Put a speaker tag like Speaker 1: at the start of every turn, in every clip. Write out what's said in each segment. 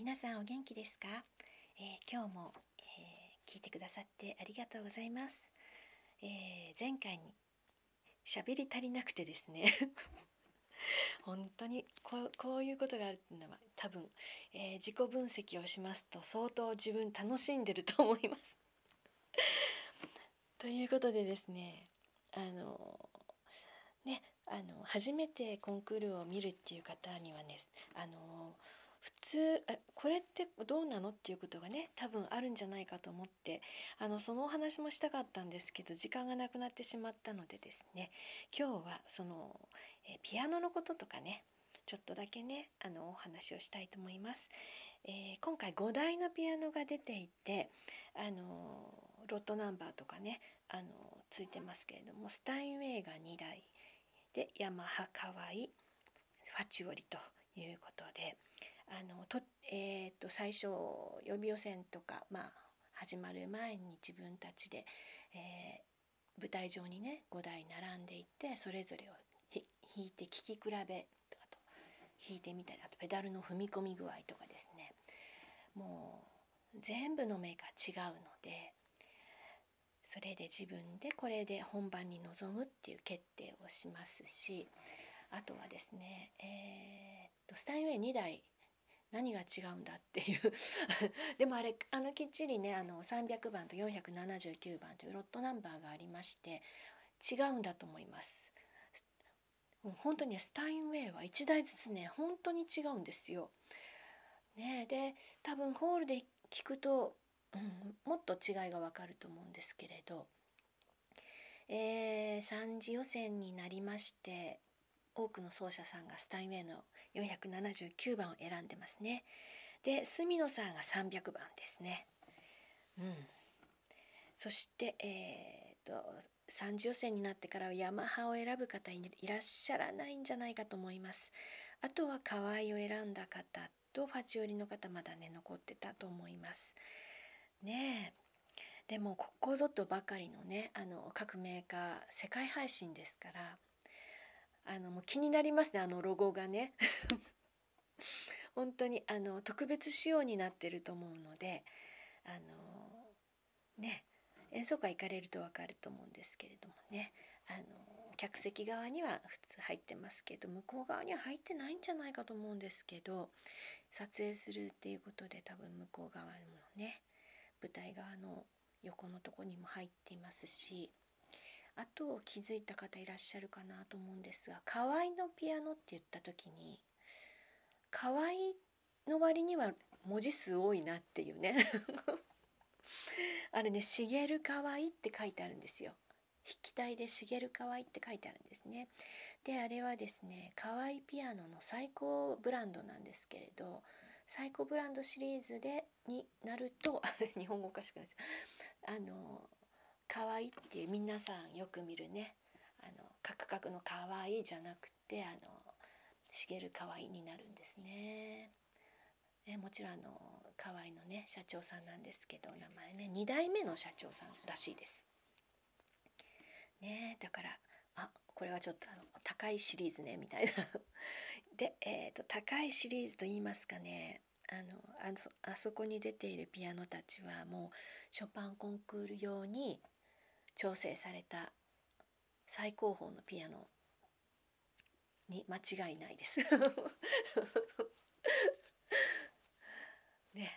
Speaker 1: 皆さんお元気ですか、えー、今日も、えー、聞いてくださってありがとうございます、えー、前回に喋り足りなくてですね。本当にこういうことがあるっていうのは多分、え自己分析をしますと相当自分楽しんでると思います。ということでですねあのねあの初めてコンクールを見るっていう方にはねあの普通これってどうなのっていうことがね多分あるんじゃないかと思ってあのそのお話もしたかったんですけど時間がなくなってしまったのでですね今日はそのえピアノのこととかねちょっとだけねあのお話をしたいと思います。えー、今回5台のピアノが出ていてあのロットナンバーとかねあのついてますけれどもスタインウェイが2台でヤマハカワイファチオリということであのと,、えーと、最初予備予選とか、まあ、始まる前に自分たちで、えー、舞台上にね5台並んでいってそれぞれを弾いて聴き比べとかと弾いてみたりあとペダルの踏み込み具合とかですね。もう全部のメーカー違うのでそれで自分でこれで本番に臨むっていう決定をしますしあとはですね、えー、っとスタインウェイ2台何が違うんだっていう でもあれあのきっちりねあの300番と479番というロットナンバーがありまして違うんだと思います。もう本当にスタインウェイは1台ずつね本当に違うんですよ。ね、で多分ホールで聞くと、うん、もっと違いがわかると思うんですけれど、えー、3次予選になりまして多くの奏者さんがスタインウェイの479番を選んでますね。で隅野さんが300番ですね。うん、そして、えーと、3次予選になってからはヤマハを選ぶ方いらっしゃらないんじゃないかと思います。あとは河合を選んだ方とファチオリの方まだね残ってたと思います。ねえでもここぞとばかりのねあの各メーカー世界配信ですからあのもう気になりますねあのロゴがね。本当にあの特別仕様になってると思うのであのね演奏会行かれると分かると思うんですけれどもね。あの客席側には普通入ってますけど向こう側には入ってないんじゃないかと思うんですけど撮影するっていうことで多分向こう側のね舞台側の横のとこにも入っていますし。あと気づいた方いらっしゃるかなと思うんですが河合のピアノって言った時に河合の割には文字数多いなっていうね あれね「茂る河合」って書いてあるんですよ。筆記体で「茂る河合」って書いてあるんですね。であれはですね河合ピアノの最高ブランドなんですけれど最高ブランドシリーズでになると あれ日本語おかしくなっちゃうあの可愛いって皆さんよく見るねあのカクカクの可愛いじゃなくてあの茂る可愛いになるんですね。えもちろんあの河合のね社長さんなんですけど名前ね2代目の社長さんらしいです。ねだからあこれはちょっとあの高いシリーズねみたいな で、えーと、高いシリーズと言いますかねあのあそこに出ているピアノたちはもうショパンコンクール用に調整された最高峰のピアノに間違いないですね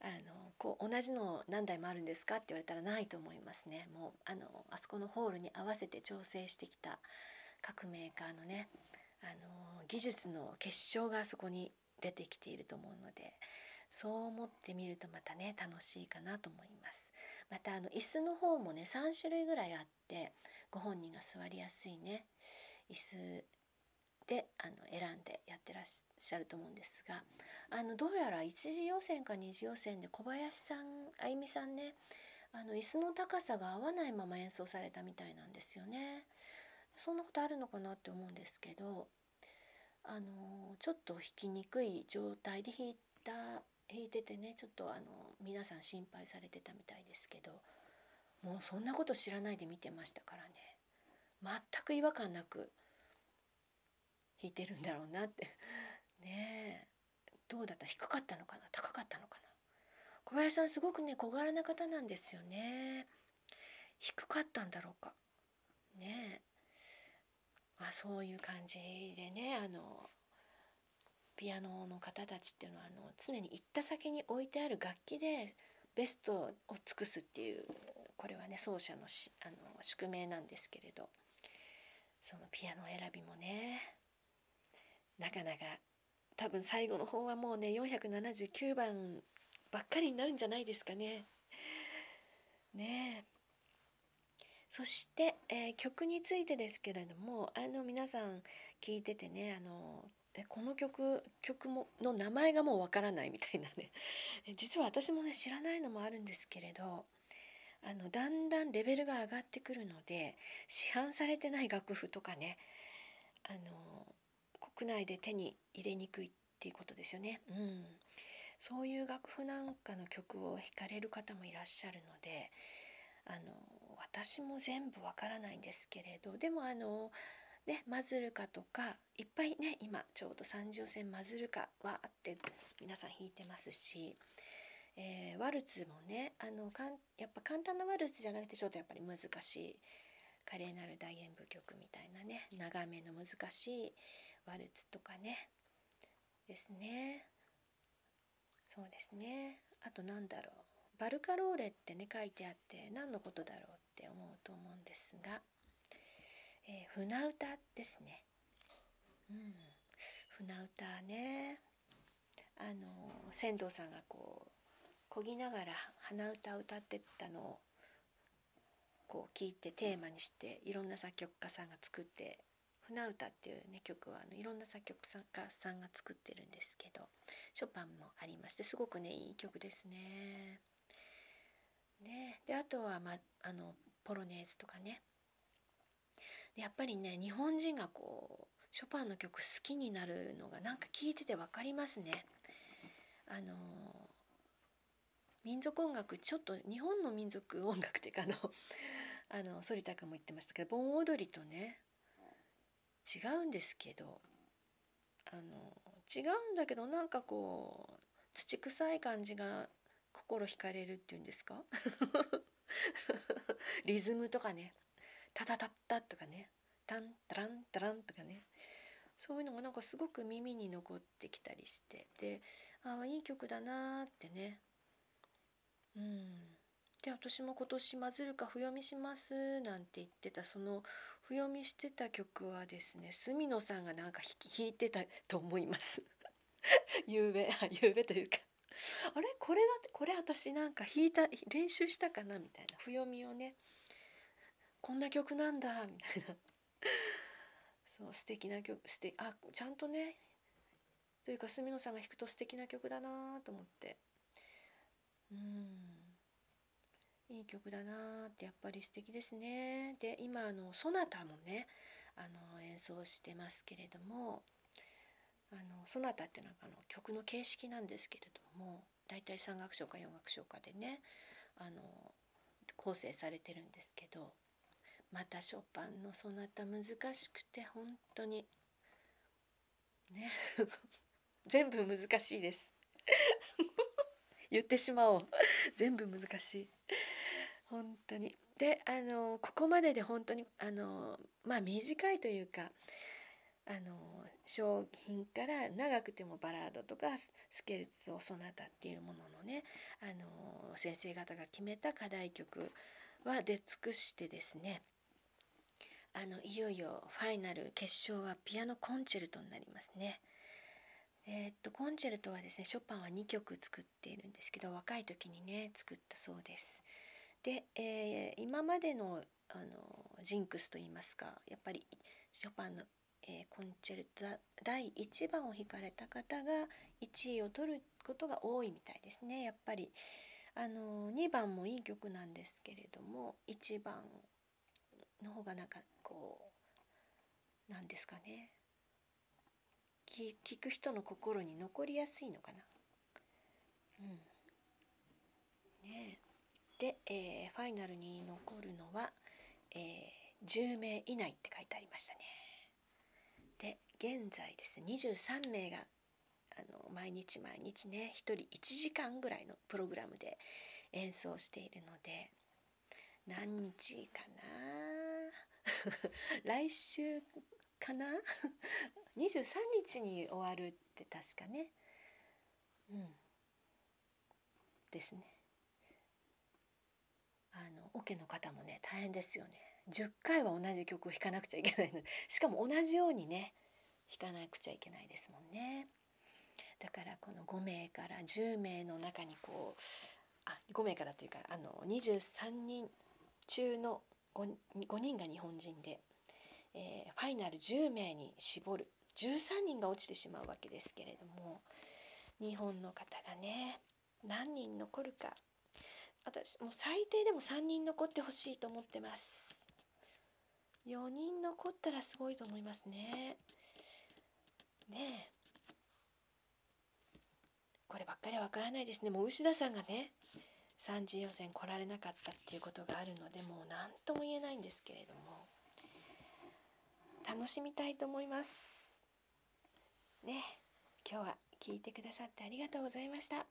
Speaker 1: あのこう同じの何台もあるんですかって言われたらないと思いますねもうあのあそこのホールに合わせて調整してきた各メーカーのねあの技術の結晶があそこに出てきていると思うのでそう思ってみるとまたね楽しいかなと思います。またあの椅子の方もね3種類ぐらいあってご本人が座りやすいね椅子であの選んでやってらっしゃると思うんですがあのどうやら1次予選か2次予選で小林さんあゆみさんねあの椅子の高さが合わないまま演奏されたみたいなんですよね。そんなことあるのかなって思うんですけどあのちょっと弾きにくい状態で弾いた弾いててねちょっとあの皆さん心配されてたみたいですけどもうそんなこと知らないで見てましたからね。全く違和感なく弾いてるんだろうなって。ねえ。どうだった？低かったのかな？高かったのかな？小林さんすごくね小柄な方なんですよね。低かったんだろうか。ねまあそういう感じでねあのピアノの方たちっていうのはあの常に行った先に置いてある楽器でベストを尽くすっていうこれはね奏者のしあの宿命なんですけれどそのピアノ選びもねなかなか多分最後の方はもうね479番ばっかりになるんじゃないですかね。ねえそして、えー、曲についてですけれどもあの皆さん聞いててねあのえこの曲曲もの名前がもうわからないみたいなね 実は私もね知らないのもあるんですけれどあのだんだんレベルが上がってくるので市販されてない楽譜とかねあの国内で手に入れにくいっていうことですよね。うん、そういう楽譜なんかの曲を弾かれる方もいらっしゃるのであの私も全部わからないんですけれどでもあのねマズルカとかいっぱいね今ちょうど三重線マズルカはあって皆さん弾いてますし、えー、ワルツもねあのかんやっぱ簡単なワルツじゃなくてちょっとやっぱり難しい華麗なる大演舞曲みたいなね長めの難しいワルツとかねですね。そうですね。あとなんだろうバルカローレってね書いてあって何のことだろうって思うと思うんですが、えー、船歌ですね。うん。船歌ね。あの船頭さんがこうこぎながら鼻歌を歌ってたのをこう聞いてテーマにしていろんな作曲家さんが作って船歌っていうね曲はあのいろんな作曲家さんが作ってるんですけどショパンもありましてすごくねいい曲ですね。ね。であとは、まあのポロネーズとかね。でやっぱりね日本人がこうショパンの曲好きになるのがなんか聞いてて分かりますね。あの民族音楽ちょっと日本の民族音楽っていうかあの あの反田君も言ってましたけど盆踊りとね違うんですけどあの違うんだけどなんかこう土臭い感じが心惹かれるっていうんですか？リズムとかねタタタッタとかねタンタランタランとかねそういうのがなんかすごく耳に残ってきたりしてでああいい曲だなーってね。うん。で私も今年「マズルカ譜読みします」なんて言ってたその譜読みしてた曲はですね角野さんがなんか弾いてたと思います。ゆうべあゆうべというか。あれ？これだってこれ私なんか弾いた練習したかな？みたいな。譜読みをね。こんな曲なんだみたいな。そう素敵な曲してあちゃんとねというか角野さんが弾くと素敵な曲だなと思って。うん。いい曲だなってやっぱり素敵ですね。で今あのソナタもねあの演奏してますけれどもあのソナタっていうのはあの曲の形式なんですけれども大体3楽章か4楽章かでねあの構成されてるんですけどまたショパンのソナタ難しくて本当に。ね。全部難しいです。言ってしまおう。全部難しい。本当に。であのここまでで本当にあのまあ短いというかあの商品から長くてもバラードとかスケルツォソナタっていうもののねあの先生方が決めた課題曲は出尽くしてですね。あのいよいよファイナル決勝はピアノコンチェルトになりますね。えー、っとコンチェルトはですねショパンは2曲作っているんですけど若い時にね作ったそうです。で、えー、今までのあのジンクスといいますかやっぱりショパンの、えー、コンチェルト第1番を弾かれた方が1位を取ることが多いみたいですねやっぱりあの2番もいい曲なんですけれども1番の方がなんかこうなんですかね。聞く人の心に残りやすいのかな。うん。ねで、えー、ファイナルに残るのは、えー、10名以内って書いてありましたね。で現在ですね23名があの毎日毎日ね1人1時間ぐらいのプログラムで演奏しているので何日かな。来週かな？23日に終わるって確かね。うん。ですね。あのオケの方もね大変ですよね。10回は同じ曲を弾かなくちゃいけないので。しかも同じようにね弾かなくちゃいけないですもんね。だからこの5名から10名の中にこうあ5名からというかあの23人中の 5, 5人が日本人で、えー、ファイナル10名に絞る13人が落ちてしまうわけですけれども日本の方がね何人残るか私もう最低でも3人残ってほしいと思ってます4人残ったらすごいと思いますね。ねえ。こればっかりはわからないですね。もう牛田さんがね、3次予選来られなかったっていうことがあるので、もう何とも言えないんですけれども、楽しみたいと思います。ね今日は聞いてくださってありがとうございました。